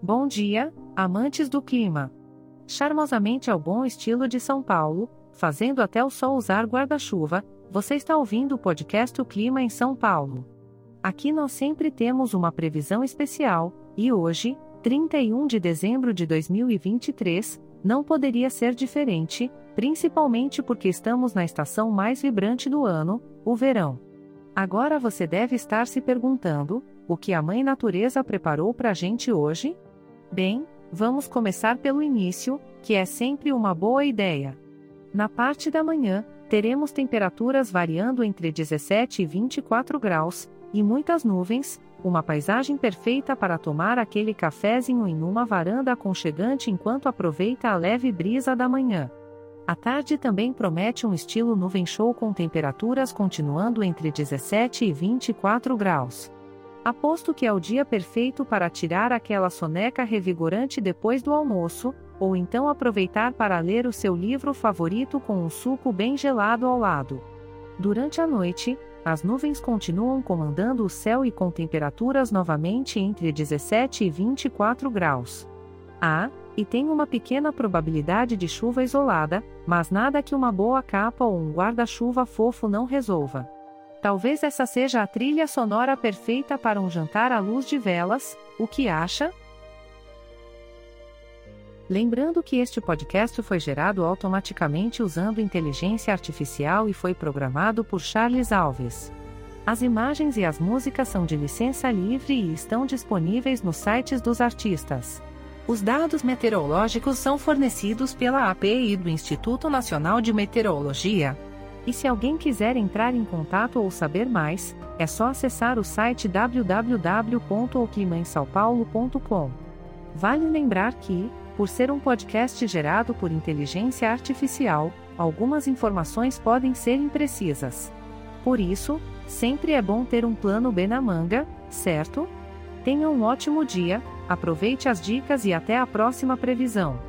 Bom dia, amantes do clima. Charmosamente ao bom estilo de São Paulo, fazendo até o sol usar guarda-chuva, você está ouvindo o podcast O Clima em São Paulo. Aqui nós sempre temos uma previsão especial, e hoje, 31 de dezembro de 2023, não poderia ser diferente, principalmente porque estamos na estação mais vibrante do ano, o verão. Agora você deve estar se perguntando: o que a Mãe Natureza preparou para a gente hoje? Bem, vamos começar pelo início, que é sempre uma boa ideia. Na parte da manhã, teremos temperaturas variando entre 17 e 24 graus, e muitas nuvens, uma paisagem perfeita para tomar aquele cafezinho em uma varanda aconchegante enquanto aproveita a leve brisa da manhã. A tarde também promete um estilo nuvem show com temperaturas continuando entre 17 e 24 graus. Aposto que é o dia perfeito para tirar aquela soneca revigorante depois do almoço, ou então aproveitar para ler o seu livro favorito com um suco bem gelado ao lado. Durante a noite, as nuvens continuam comandando o céu e com temperaturas novamente entre 17 e 24 graus. Ah, e tem uma pequena probabilidade de chuva isolada, mas nada que uma boa capa ou um guarda-chuva fofo não resolva. Talvez essa seja a trilha sonora perfeita para um jantar à luz de velas, o que acha? Lembrando que este podcast foi gerado automaticamente usando inteligência artificial e foi programado por Charles Alves. As imagens e as músicas são de licença livre e estão disponíveis nos sites dos artistas. Os dados meteorológicos são fornecidos pela API do Instituto Nacional de Meteorologia. E se alguém quiser entrar em contato ou saber mais, é só acessar o site www.oclimainsaopaulo.com. Vale lembrar que, por ser um podcast gerado por inteligência artificial, algumas informações podem ser imprecisas. Por isso, sempre é bom ter um plano B na manga, certo? Tenha um ótimo dia Aproveite as dicas e até a próxima previsão.